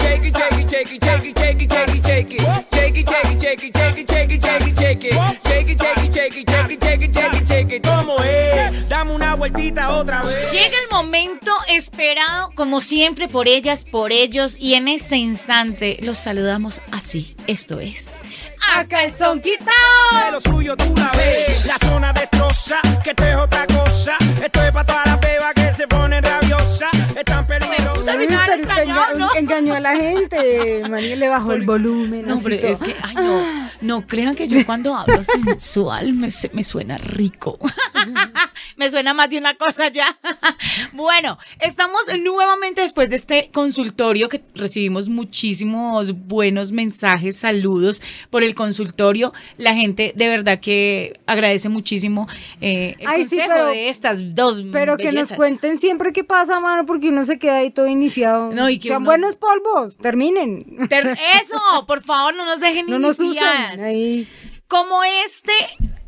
Shake it, shake it, shake it, shake it, shake it, shake it, shake it. Shake it, shake it, shake it, shake it, shake it, shake it, shake it. Shake it, shake it, shake it, shake it, shake it, shake it, shake it. ¿Cómo es? Dame una vueltita otra vez. Llega el momento esperado, como siempre, por ellas, por ellos, y en este instante los saludamos así. Esto es. ¡A calzón De quitado! lo suyo tú la ves. La zona destroza, que esto es otra cosa. Esto es para todas las bebas que se. Están peligrosas. Uy, Uy, me han pero usted enga- ¿no? engañó a la gente. María le bajó el volumen. No, todo. es que, ay, no, no crean que yo cuando hablo sensual me, se- me suena rico. me suena más de una cosa ya. bueno, estamos nuevamente después de este consultorio que recibimos muchísimos buenos mensajes, saludos por el consultorio. La gente de verdad que agradece muchísimo eh, el Ay, sí, consejo pero- de estas dos Pero que nos cuenten siempre qué pasa, mano, porque uno se queda ahí todo iniciado. No, y que Sean uno- buenos polvos, terminen. Ter- Eso, por favor, no nos dejen No nos iniciadas. usen. Ahí. Como este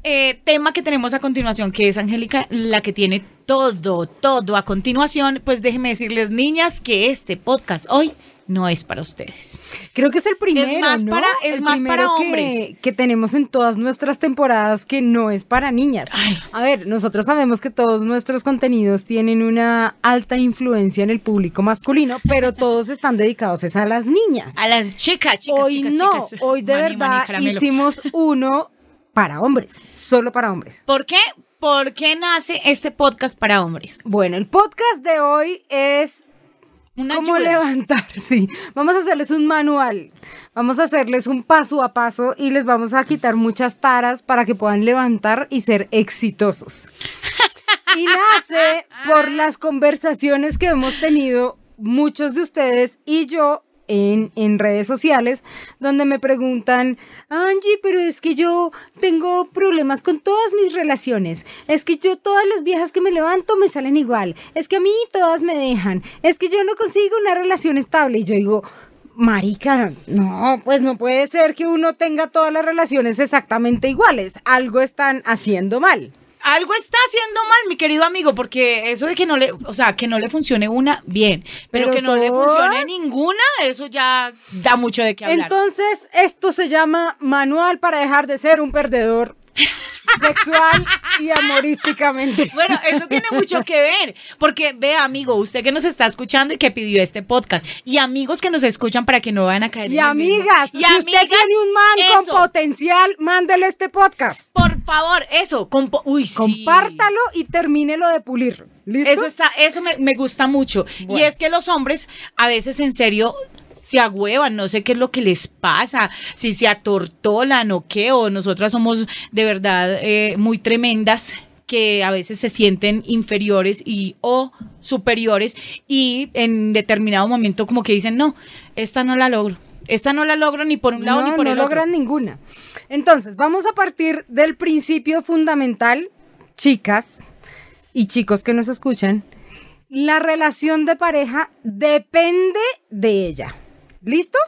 eh, tema que tenemos a continuación, que es Angélica, la que tiene todo, todo a continuación, pues déjenme decirles, niñas, que este podcast hoy no es para ustedes. Creo que es el primero, más ¿no? para- es El más para que- hombres. Que tenemos en todas nuestras temporadas que no es para niñas. Ay. A ver, nosotros sabemos que todos nuestros contenidos tienen una alta influencia en el público masculino, pero todos están dedicados es a las niñas. A las chicas, chicas, hoy chicas, no, chicas. hoy de Mani, verdad mani, hicimos uno para hombres, solo para hombres. ¿Por qué? ¿Por qué nace este podcast para hombres? Bueno, el podcast de hoy es Una cómo ayuda. levantar, sí. Vamos a hacerles un manual, vamos a hacerles un paso a paso y les vamos a quitar muchas taras para que puedan levantar y ser exitosos. Y nace por las conversaciones que hemos tenido muchos de ustedes y yo en, redes sociales, donde me preguntan, Angie, pero es que yo tengo problemas con todas mis relaciones. Es que yo todas las viejas que me levanto me salen igual. Es que a mí todas me dejan. Es que yo no consigo una relación estable. Y yo digo, Marica, no, pues no puede ser que uno tenga todas las relaciones exactamente iguales. Algo están haciendo mal. Algo está haciendo mal, mi querido amigo, porque eso de que no le, o sea, que no le funcione una, bien, pero, Pero que no le funcione ninguna, eso ya da mucho de qué hablar. Entonces, esto se llama Manual para dejar de ser un perdedor sexual y amorísticamente. Bueno, eso tiene mucho que ver, porque vea, amigo, usted que nos está escuchando y que pidió este podcast, y amigos que nos escuchan para que no vayan a caer Y en amigas, Y si usted tiene un man eso, con potencial, mándele este podcast. por favor, eso, compo- uy, sí. Compártalo y termínelo de pulir. ¿Listo? Eso está, eso me, me gusta mucho. Y es que los hombres a veces en serio se agüevan, no sé qué es lo que les pasa, si se atortolan o qué, o nosotras somos de verdad eh, muy tremendas que a veces se sienten inferiores y o superiores y en determinado momento como que dicen, no, esta no la logro. Esta no la logro ni por un lado no, ni por no el logran otro. ninguna. Entonces, vamos a partir del principio fundamental, chicas y chicos que nos escuchan. La relación de pareja depende de ella. ¿Listo?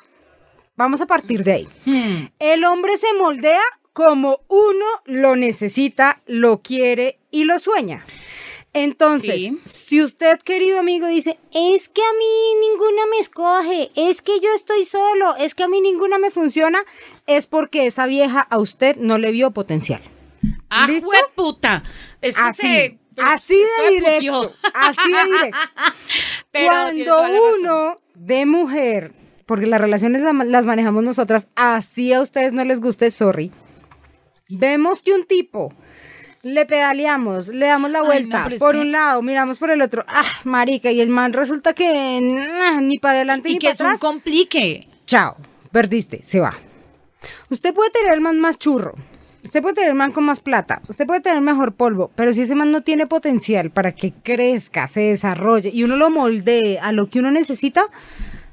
Vamos a partir de ahí. Hmm. El hombre se moldea como uno lo necesita, lo quiere y lo sueña. Entonces, Sí. si usted, querido amigo, dice, es que a mí ninguna me escoge, es que yo estoy solo, es que a mí ninguna me funciona, es porque esa vieja a usted no le vio potencial. ¡Ah, ¿Listo? puta! Así, se- así de directo, así de directo. Pero Cuando uno de mujer, porque las relaciones la- las manejamos nosotras, así a ustedes no les guste, sorry. Vemos que un tipo le pedaleamos, le damos la Ay, no, vuelta por que- un lado, miramos por el otro, ah, marica, y el man resulta que nah, ni para adelante Y ni que para es un atrás. complique. Chao, perdiste, se va. Usted puede tener el man más churro, usted puede tener el man con más plata, usted puede tener mejor polvo, pero si ese man no tiene potencial para que crezca, se desarrolle y uno lo moldee a lo que uno necesita,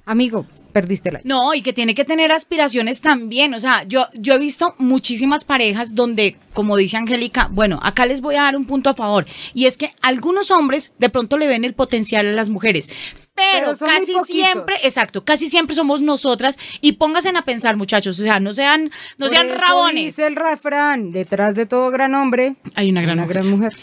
amigo, perdiste la. No, y que tiene que tener aspiraciones también. O sea, yo, yo he visto muchísimas parejas donde, como dice Angélica, bueno, acá les voy a dar un punto a favor. Y es que algunos hombres de pronto le ven el potencial a las mujeres. Pero, casi siempre, exacto, casi siempre somos nosotras. Y pónganse a pensar, muchachos. O sea, no sean, no Por sean eso rabones. Dice el refrán, detrás de todo gran hombre, Hay una gran mujer. mujer.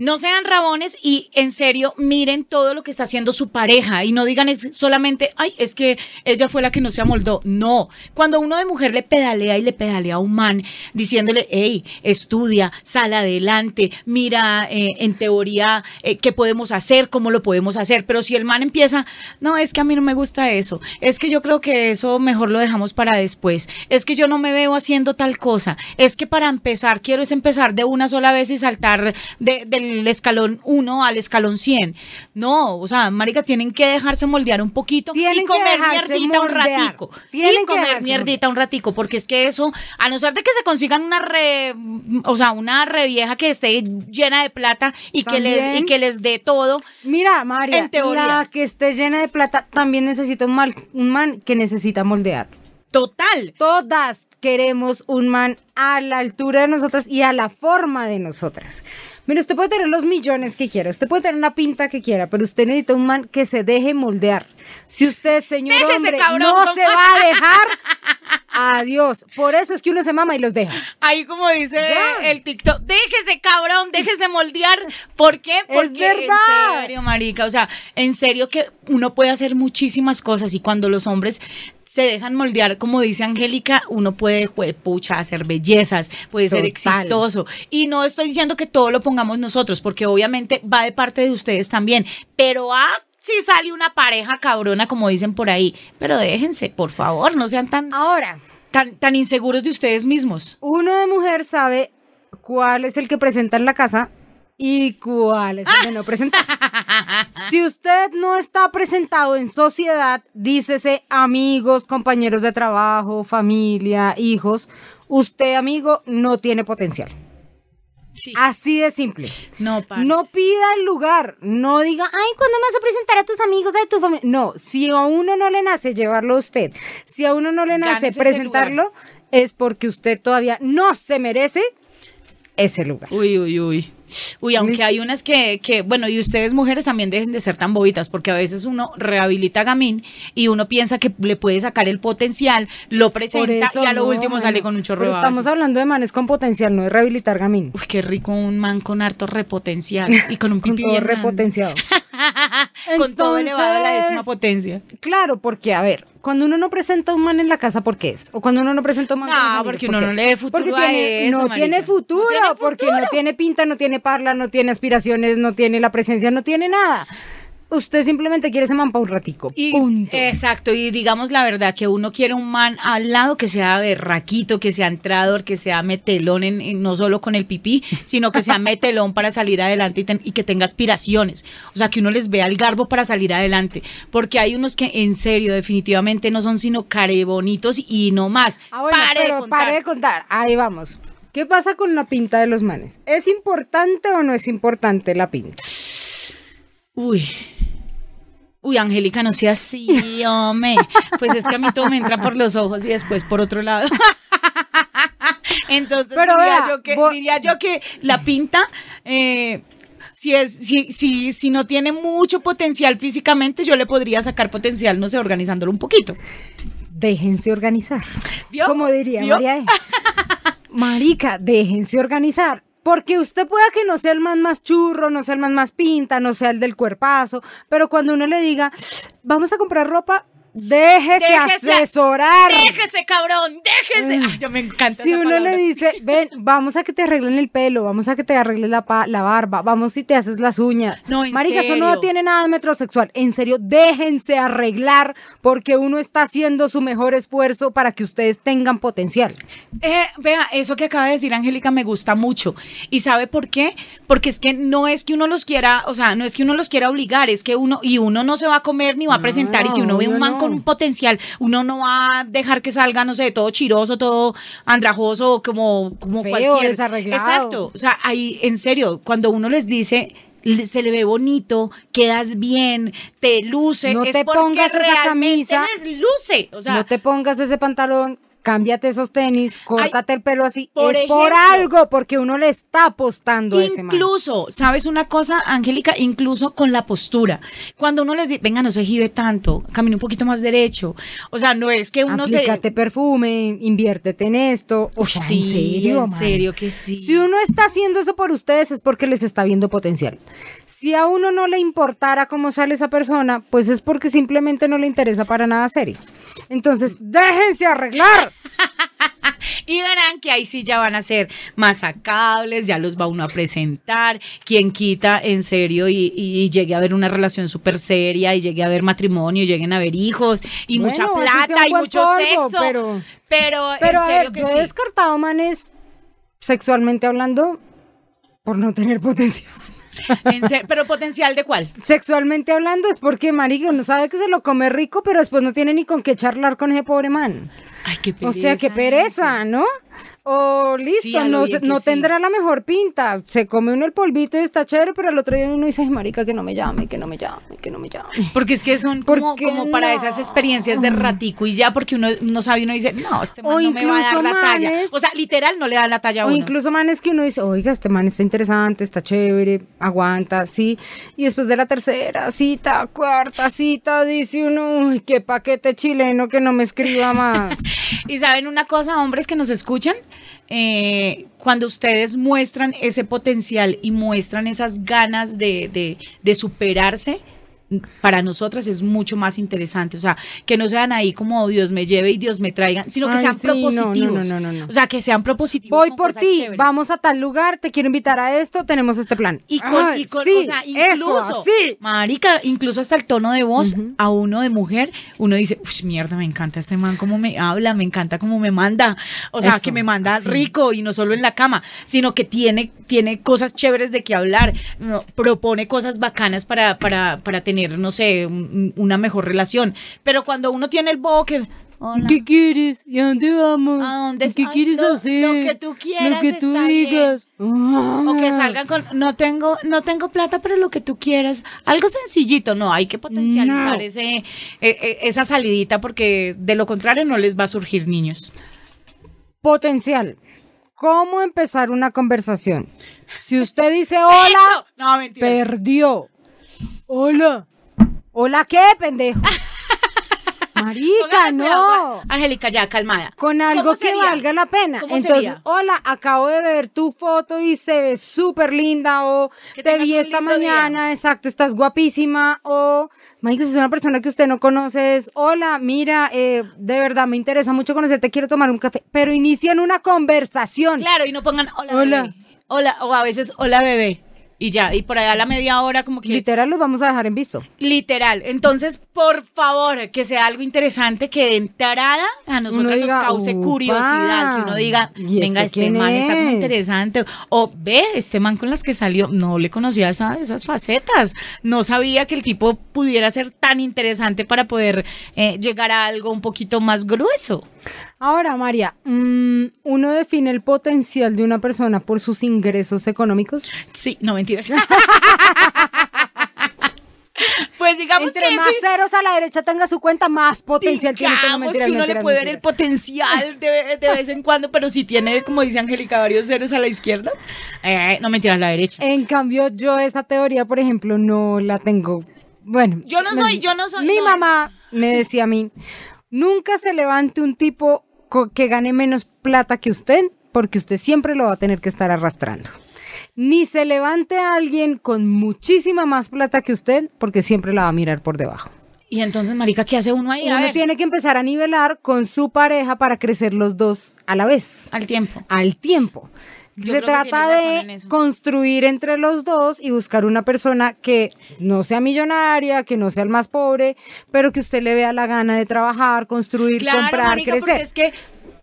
No sean rabones y en serio miren todo lo que está haciendo su pareja y no digan es solamente, ay, es que ella fue la que no se amoldó. No, cuando uno de mujer le pedalea y le pedalea a un man diciéndole, hey, estudia, sal adelante, mira eh, en teoría eh, qué podemos hacer, cómo lo podemos hacer. Pero si el man empieza, no, es que a mí no me gusta eso, es que yo creo que eso mejor lo dejamos para después, es que yo no me veo haciendo tal cosa, es que para empezar quiero es empezar de una sola vez y saltar de- del escalón 1 al escalón 100. No, o sea, marica, tienen que dejarse moldear un poquito Tienen y comer mierdita un moldear. ratico. Tienen y comer mierdita un ratico, porque es que eso, a no ser de que se consigan una re, o sea, una revieja que esté llena de plata y que les y que les dé todo. Mira, María, En teoría. la que esté llena de plata también necesita un, mal- un man que necesita moldear. Total. Todas queremos un man a la altura de nosotras y a la forma de nosotras. Mira, usted puede tener los millones que quiera, usted puede tener la pinta que quiera, pero usted necesita un man que se deje moldear. Si usted, señor Déjese, hombre, cabrón, no con- se va a dejar, adiós. Por eso es que uno se mama y los deja. Ahí como dice el TikTok, déjese cabrón, déjese moldear. ¿Por qué? Es Porque verdad. en serio, marica, o sea, en serio que uno puede hacer muchísimas cosas y cuando los hombres se dejan moldear, como dice Angélica, uno puede, pucha, hacer bellezas, puede ser exitoso. Y no estoy diciendo que todo lo pongamos nosotros, porque obviamente va de parte de ustedes también. Pero ah, si sale una pareja cabrona, como dicen por ahí. Pero déjense, por favor, no sean tan, Ahora, tan, tan inseguros de ustedes mismos. uno de mujer sabe cuál es el que presenta en la casa y cuál es el de no presentar. si usted no está presentado en sociedad, dícese amigos, compañeros de trabajo, familia, hijos, usted, amigo, no tiene potencial. Sí. Así de simple. No, parce. No pida el lugar, no diga, ay, ¿cuándo me vas a presentar a tus amigos, a tu familia? No, si a uno no le nace llevarlo a usted, si a uno no le nace Gánese presentarlo, es porque usted todavía no se merece ese lugar. Uy, uy, uy. Uy, aunque hay unas que, que, bueno, y ustedes mujeres también dejen de ser tan bobitas, porque a veces uno rehabilita a Gamín y uno piensa que le puede sacar el potencial, lo presenta eso y a lo no, último mano. sale con un chorro Pero estamos hablando de manes con potencial, no de rehabilitar gamín. Uy, qué rico un man con harto repotencial y con un Con todo bien repotenciado. con todo elevado a la décima Entonces, potencia. Claro, porque, a ver, cuando uno no presenta a un man en la casa, ¿por qué es? O cuando uno no presenta a un man No, amigos, porque ¿por uno no es? le ve futuro Porque a tiene, eso, no tiene futuro, No tiene porque futuro. no tiene pinta, no tiene parla, no tiene aspiraciones, no tiene la presencia, no tiene nada. Usted simplemente quiere ese man para un ratico. Y, punto. Exacto, y digamos la verdad, que uno quiere un man al lado que sea berraquito, que sea entrador, que sea metelón, en, en- no solo con el pipí, sino que sea metelón para salir adelante y, ten- y que tenga aspiraciones. O sea, que uno les vea el garbo para salir adelante. Porque hay unos que en serio, definitivamente no son sino carebonitos y no más. Ah, bueno, Pare de pero contar. pare de contar. Ahí vamos. ¿Qué pasa con la pinta de los manes? ¿Es importante o no es importante la pinta? Uy. Uy, Angélica, no sea así, hombre. Pues es que a mí todo me entra por los ojos y después por otro lado. Entonces Pero diría, vea, yo que, diría yo que la pinta, eh, si, es, si, si, si no tiene mucho potencial físicamente, yo le podría sacar potencial, no sé, organizándolo un poquito. Déjense organizar. ¿Vio? Como diría ¿Vio? María E. Marica, déjense organizar. Porque usted pueda que no sea el man más churro, no sea el man más pinta, no sea el del cuerpazo, pero cuando uno le diga, vamos a comprar ropa, déjese, Déjese- asesorar. Déjese, cabrón, déjese. Ay, yo me encanta Si esa uno palabra. le dice, ven, vamos a que te arreglen el pelo, vamos a que te arregles la, la barba, vamos si te haces las uñas. No, en Marica, eso no tiene nada de metrosexual. En serio, déjense arreglar porque uno está haciendo su mejor esfuerzo para que ustedes tengan potencial. Eh, vea, eso que acaba de decir Angélica me gusta mucho. ¿Y sabe por qué? Porque es que no es que uno los quiera, o sea, no es que uno los quiera obligar, es que uno, y uno no se va a comer ni va a presentar. Y si uno ve un man. Con un potencial, uno no va a dejar que salga, no sé, todo chiroso, todo andrajoso, como, como Feo, cualquier. desarreglado. Exacto. O sea, ahí, en serio, cuando uno les dice. Se le ve bonito, quedas bien, te luce. No es te pongas esa camisa. les luce. O sea, no te pongas ese pantalón cámbiate esos tenis, córtate el pelo así. por es por algo, porque uno le está apostando a ese man. Incluso, ¿sabes una cosa, Angélica? Incluso con la postura. Cuando uno les dice, venga, no se gire tanto, camine un poquito más derecho. O sea, no es que uno Aplícate perfume, inviértete en esto. O se... sea, Sí, en serio, en serio que sí. Si uno está haciendo eso por ustedes es porque les está viendo potencial. Si a uno no le importara cómo sale esa persona, pues es porque simplemente no le interesa para nada serio. Entonces, déjense arreglar. Y verán que ahí sí ya van a ser más sacables, ya los va uno a presentar. Quien quita en serio y, y- y llegue a ver una relación súper seria y llegue a ver matrimonio, y lleguen a ver hijos y Bueno, mucha plata y mucho polvo, sexo. pero- pero, Pero en a serio ver, que yo sí. he descartado manes sexualmente hablando por no tener potencial. Pero potencial de cuál? Sexualmente hablando es porque marica uno sabe que se lo come rico, pero después no tiene ni con qué charlar con ese pobre man. Ay, qué O sea, qué pereza, ¿no? O listo, Sí, a lo no, sí. tendrá la mejor pinta. Se come uno el polvito y está chévere, pero al otro día uno dice, marica, que no me llame, que no me llame, que no me llame. Porque es que son ¿Por como, como para esas experiencias de ratico y ya porque uno no sabe, uno dice, no, este man O no me va a dar la talla. O sea, literal no le da la talla a O uno. incluso manes que uno dice, oiga, este man está interesante, está chévere, aguanta, sí. Y después de la tercera cita, cuarta cita, dice uno, uy, qué paquete chileno que no me escriba más. Y saben una cosa, hombres que nos escuchan, Eh, cuando ustedes muestran ese potencial y muestran esas ganas de, superarse, para nosotras es mucho más interesante. O sea, que no sean ahí como Dios me lleve y Dios me traiga, sino que Ay, sean sí, propositivos. no, no, no. O sea, que sean propositivos. Voy por ti, chéveres. vamos a tal lugar, te quiero invitar a esto, tenemos este plan. Y con, Ay, y con sí, o sea, eso, incluso, marica, incluso hasta el tono de voz a uno de mujer, uno dice, uy, mierda, me encanta este man, cómo me habla, me encanta cómo me manda, o sea, Eso, que me manda así. rico y no solo en la cama, sino que tiene, tiene cosas chéveres de que hablar, propone cosas bacanas para, para, para tener, no sé, un- una mejor relación, pero cuando uno tiene el bobo que... Hola. ¿Qué quieres? ¿Y a dónde vamos? ¿A dónde ¿Qué quieres Lo- hacer? lo que tú quieras Lo que tú está bien. digas. O que salgan con, no tengo, no tengo plata, pero lo que tú quieras. Algo sencillito, no, hay que potencializar No. ese, eh, eh, esa salidita porque de lo contrario no les va a surgir niños. Potencial. ¿Cómo empezar una conversación? Si usted dice hola, No, perdió. Hola. ¿Hola qué, pendejo? Marica, no. Angélica, ya, calmada. Con algo ¿Cómo que sería? valga la pena. ¿Cómo Entonces, sería? hola, acabo de ver tu foto y se ve súper linda o Que te vi esta día. mañana, exacto, estás guapísima o, Marica, si es una persona que usted no conoce, es, hola, mira, eh, de verdad me interesa mucho conocerte, quiero tomar un café, pero inician una conversación. Claro, y no pongan hola, Hola. bebé. Hola, o a veces hola bebé. Y ya, y por allá a la media hora como que Literal, los vamos a dejar en visto. Literal. Entonces, por favor, que sea algo interesante que de entrada a nosotros diga, nos cause "Upa, curiosidad. Que uno diga, ¿y venga, este este man está como es?" interesante. O ve, este man con las que salió, no le conocía esa- esas facetas. No sabía que el tipo pudiera ser tan interesante para poder eh, llegar a algo un poquito más grueso. Ahora, María, mm, ¿uno define el potencial de una persona por sus ingresos económicos? Sí, no mentiras. pues digamos Entre que más sí. ceros a la derecha tenga su cuenta, más potencial tiene. usted. No, Digamos mentiras, que uno le mentiras, puede ver el potencial de, de vez en cuando, pero si tiene, como dice Angélica, varios ceros a la izquierda, eh, no mentiras, a la derecha. En cambio, yo esa teoría, por ejemplo, no la tengo. Bueno. Yo no me- soy- yo no soy- Mi no. mamá me decía a mí, nunca se levante un tipo que gane menos plata que usted, porque usted siempre lo va a tener que estar arrastrando. Ni se levante a alguien con muchísima más plata que usted, porque siempre la va a mirar por debajo. Y entonces, marica, ¿qué hace uno ahí? A Uno ver, tiene que empezar a nivelar con su pareja para crecer los dos a la vez al tiempo. al tiempo. Yo Se trata en de construir entre los dos y buscar una persona que no sea millonaria, que no sea el más pobre, pero que usted le vea la gana de trabajar, construir, Claro, comprar, marica, porque crecer. es que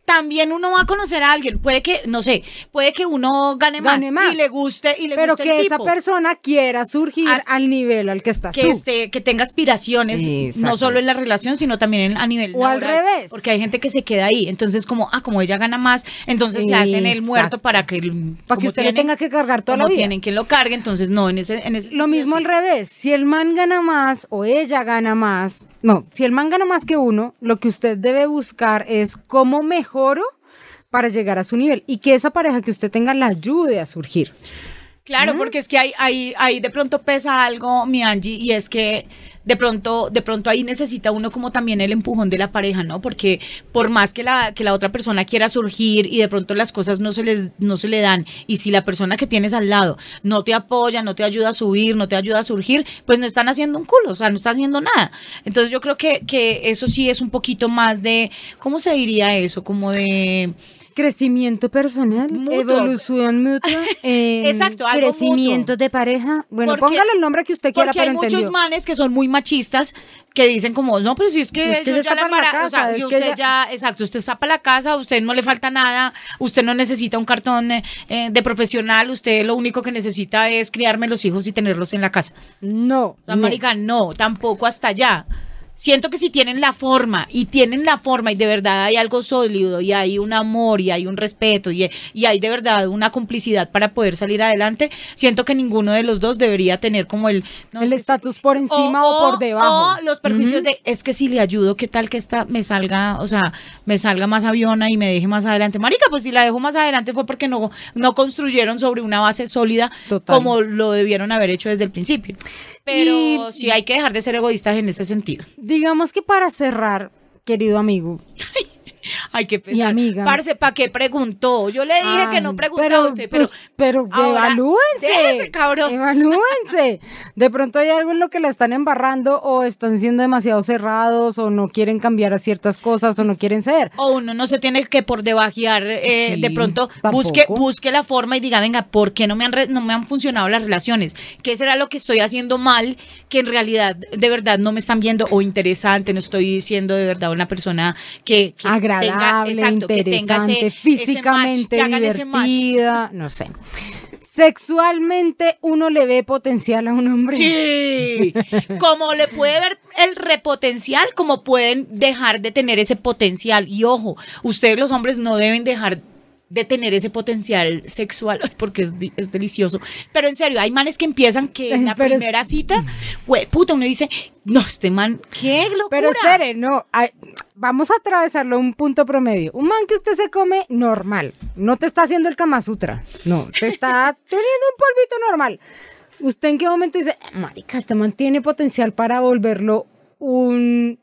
también uno va a conocer a alguien. Puede que, no sé, puede que uno gane, Gane más. y le guste y le Pero guste el que esa persona quiera surgir As- al nivel al que estás que tú. esté, que tenga aspiraciones, Exacto. no solo en la relación, sino también en- a nivel O al revés. Porque hay gente que se queda ahí. Entonces, como, ah, como ella gana más, entonces le hacen el Exacto. muerto para que Para que usted tienen- tenga que cargar toda la vida. tienen que lo cargue, entonces no, en ese, en ese Lo mismo sí. al revés, si el man gana más o ella gana más, no, si el man gana más que uno, lo que usted debe buscar es cómo mejoro para llegar a su nivel y que esa pareja que usted tenga la ayude a surgir. Claro, porque es que hay, hay, hay de pronto pesa algo, mi Angie, y es que de pronto, de pronto ahí necesita uno como también el empujón de la pareja, ¿no? Porque por más que la, que la otra persona quiera surgir y de pronto las cosas no se les, no se le dan, y si la persona que tienes al lado no te apoya, no te ayuda a subir, no te ayuda a surgir, pues no están haciendo un culo, o sea, no están haciendo nada. Entonces yo creo que, que eso sí es un poquito más de, ¿cómo se diría eso? Como de Crecimiento personal, Mutuo. evolución mutua, eh, Exacto, algo crecimiento mutuo. de pareja. Bueno, Porque- póngale el nombre que usted quiera, Porque hay muchos manes que son muy machistas que dicen como, no, pero si es que, ya está la para la embara- o sea, casa, y es que usted ya- ya, exacto, usted está para la casa, usted no le falta nada, usted no necesita un cartón eh, eh, de profesional, usted lo único que necesita es criarme los hijos y tenerlos en la casa. No, next. no, tampoco hasta allá. Siento que si tienen la forma y tienen la forma y de verdad hay algo sólido y hay un amor y hay un respeto y, y hay de verdad una complicidad para poder salir adelante, siento que ninguno de los dos debería tener como el... no, el estatus por encima o, por debajo. o los perjuicios de, es que si le ayudo, ¿qué tal que esta me salga, o sea, me salga más aviona y me deje más adelante? Marica, pues si la dejo más adelante fue porque no, no construyeron sobre una base sólida Total. como lo debieron haber hecho desde el principio. Pero Y- sí hay que dejar de ser egoístas en ese sentido. Digamos que para cerrar, querido amigo, Hay que pensar. Y amiga. Parce, ¿para qué preguntó? Yo le dije que no Ay, preguntaba pero, usted, pero... pues, pero ahora, evalúense. déjese, cabrón. Evalúense. De pronto hay algo en lo que la están embarrando o están siendo demasiado cerrados o no quieren cambiar a ciertas cosas o no quieren ser. O uno no se tiene que por debajear, eh, Sí, de pronto tampoco. busque, busque la forma y diga, venga, ¿por qué no me, han re- no me han funcionado las relaciones? ¿Qué será lo que estoy haciendo mal que en realidad, de verdad, no me están viendo o interesante? No estoy siendo de verdad una persona que, que Agradable, tenga, exacto, que tenga ese- interesante, físicamente que ese match. divertida, no sé. Sexualmente uno le ve potencial a un hombre. Sí, como le puede ver el repotencial, como pueden dejar de tener ese potencial. Y ojo, ustedes los hombres no deben dejar de tener ese potencial sexual porque es, es delicioso. Pero en serio, hay manes que empiezan que en la Pero es- primera cita, güey, puta, uno dice, no, este man, qué locura. Pero espere, no, vamos a atravesarlo a un punto promedio. Un man que usted se come normal, no te está haciendo el Kama Sutra, no, te está teniendo un polvito normal. ¿Usted en qué momento dice, marica, este man tiene potencial para volverlo un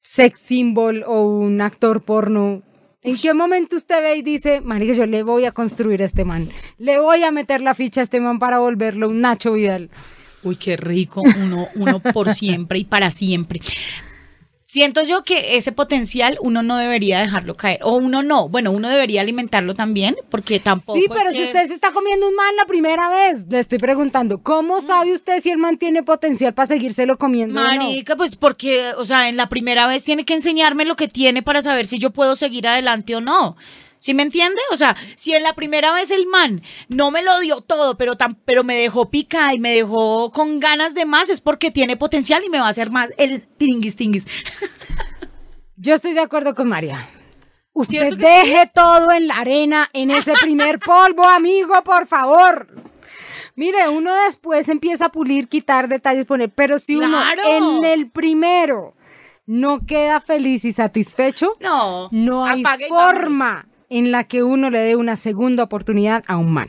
sex symbol o un actor porno? ¿En qué momento usted ve y dice, marica, yo le voy a construir a este man, le voy a meter la ficha a este man para volverlo un Nacho Vidal? Uy, qué rico, uno, uno por siempre y para siempre. Siento yo que ese potencial uno no debería dejarlo caer, o uno no, bueno, uno debería alimentarlo también, porque tampoco Sí, es pero si que- usted se está comiendo un man la primera vez, le estoy preguntando, ¿cómo sabe usted si el man tiene potencial para seguírselo comiendo o no? Marica, pues porque, o sea, en la primera vez tiene que enseñarme lo que tiene para saber si yo puedo seguir adelante o no. ¿Sí me entiende? O sea, si en la primera vez el man no me lo dio todo, pero, tan, pero me dejó pica y me dejó con ganas de más, es porque tiene potencial y me va a hacer más el tinguis tinguis. Yo estoy de acuerdo con María. Usted ¿Cierto que deje todo en la arena, en ese primer polvo, amigo, por favor. Mire, uno después empieza a pulir, quitar detalles, poner, pero si uno ¡Claro! en el primero no queda feliz y satisfecho, No, no hay forma en la que uno le dé una segunda oportunidad a un man.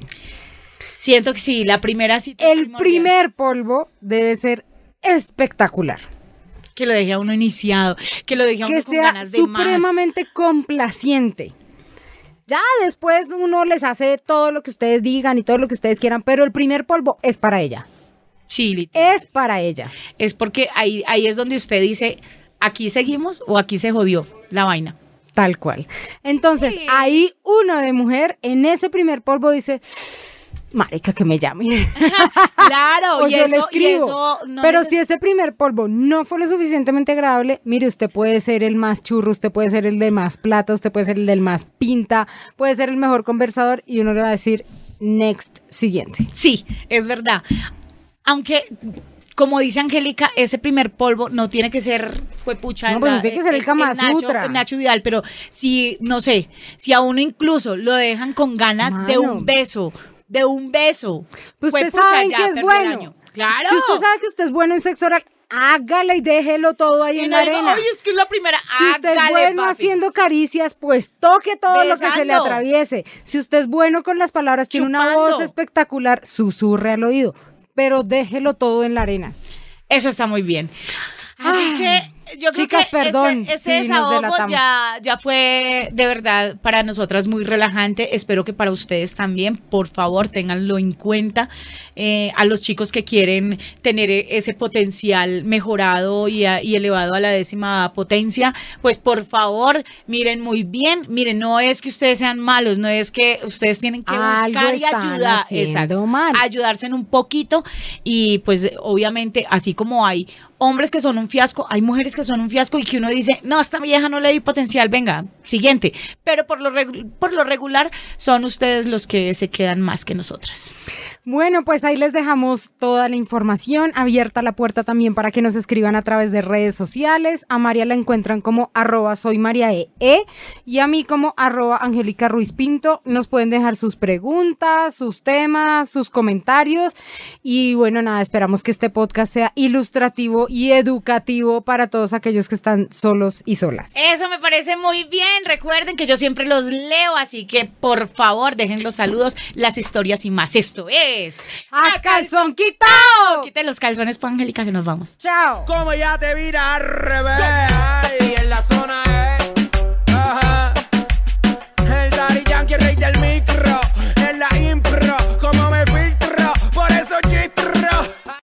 Siento que sí, la primera cita. El primordial. primer polvo debe ser espectacular. Que lo deje a uno iniciado, que lo deje a uno Que con sea ganas de más. supremamente complaciente. Ya después uno les hace todo lo que ustedes digan y todo lo que ustedes quieran, pero el primer polvo es para ella. Sí, literal. Es para ella. es porque ahí, ahí es donde usted dice, aquí seguimos o aquí se jodió la vaina. Tal cual. Entonces, Sí. ahí uno de mujer en ese primer polvo dice, marica, que me llame. Claro, o y yo eso, le y escribo. eso no Pero neces- si ese primer polvo no fue lo suficientemente agradable, mire, usted puede ser el más churro, usted puede ser el de más plata, usted puede ser el del más pinta, puede ser el mejor conversador y uno le va a decir next, siguiente. Sí, es verdad. Aunque, como dice Angélica, ese primer polvo no tiene que ser, fue pucha. No, pues no tiene que ser el Kama Sutra. Nacho Vidal, pero si, no sé, si a uno incluso lo dejan con ganas de un beso, de un beso. Pues usted sabe que es el bueno. Claro. Si usted sabe que usted es bueno en sexo oral, hágale y déjelo todo ahí y en no la arena. "Ay, es que es la primera. Si usted es bueno papi". haciendo caricias, pues toque todo lo que se le atraviese. Si usted es bueno con las palabras, tiene una voz espectacular, susurre al oído. Pero déjelo todo en la arena. Eso está muy bien. Así Ay, que yo creo chicas, que perdón ese, ese desahogo ya, ya fue de verdad para nosotras muy relajante. Espero que para ustedes también, por favor, tenganlo en cuenta. Eh, a los chicos que quieren tener e- ese potencial mejorado y, a- y elevado a la décima potencia, pues por favor, miren muy bien. Miren, no es que ustedes sean malos, no es que ustedes tienen que Algo buscar y ayudar. Exacto. mal. Ayudarse en un poquito y pues obviamente así como hay hombres que son un fiasco, hay mujeres que son un fiasco y que uno dice, no, esta vieja no le di potencial, venga, siguiente. Pero por lo, por lo regular son ustedes los que se quedan más que nosotras. Bueno, pues ahí les dejamos toda la información, abierta la puerta también para que nos escriban a través de redes sociales. A María la encuentran como arroba E. E, y a mí como arroba Angélica Ruiz Pinto. Nos pueden dejar sus preguntas, sus temas, sus comentarios. Y bueno, nada, esperamos que este podcast sea ilustrativo y educativo para todos aquellos que están solos y solas. Eso me parece muy bien. Recuerden que yo siempre los leo, así que por favor dejen los saludos, las historias y más. Esto es... ¡A calzón quitado! Quiten los calzones, pues, Angélica, que nos vamos. ¡Chao! Como ya te vira al revés. Y en la zona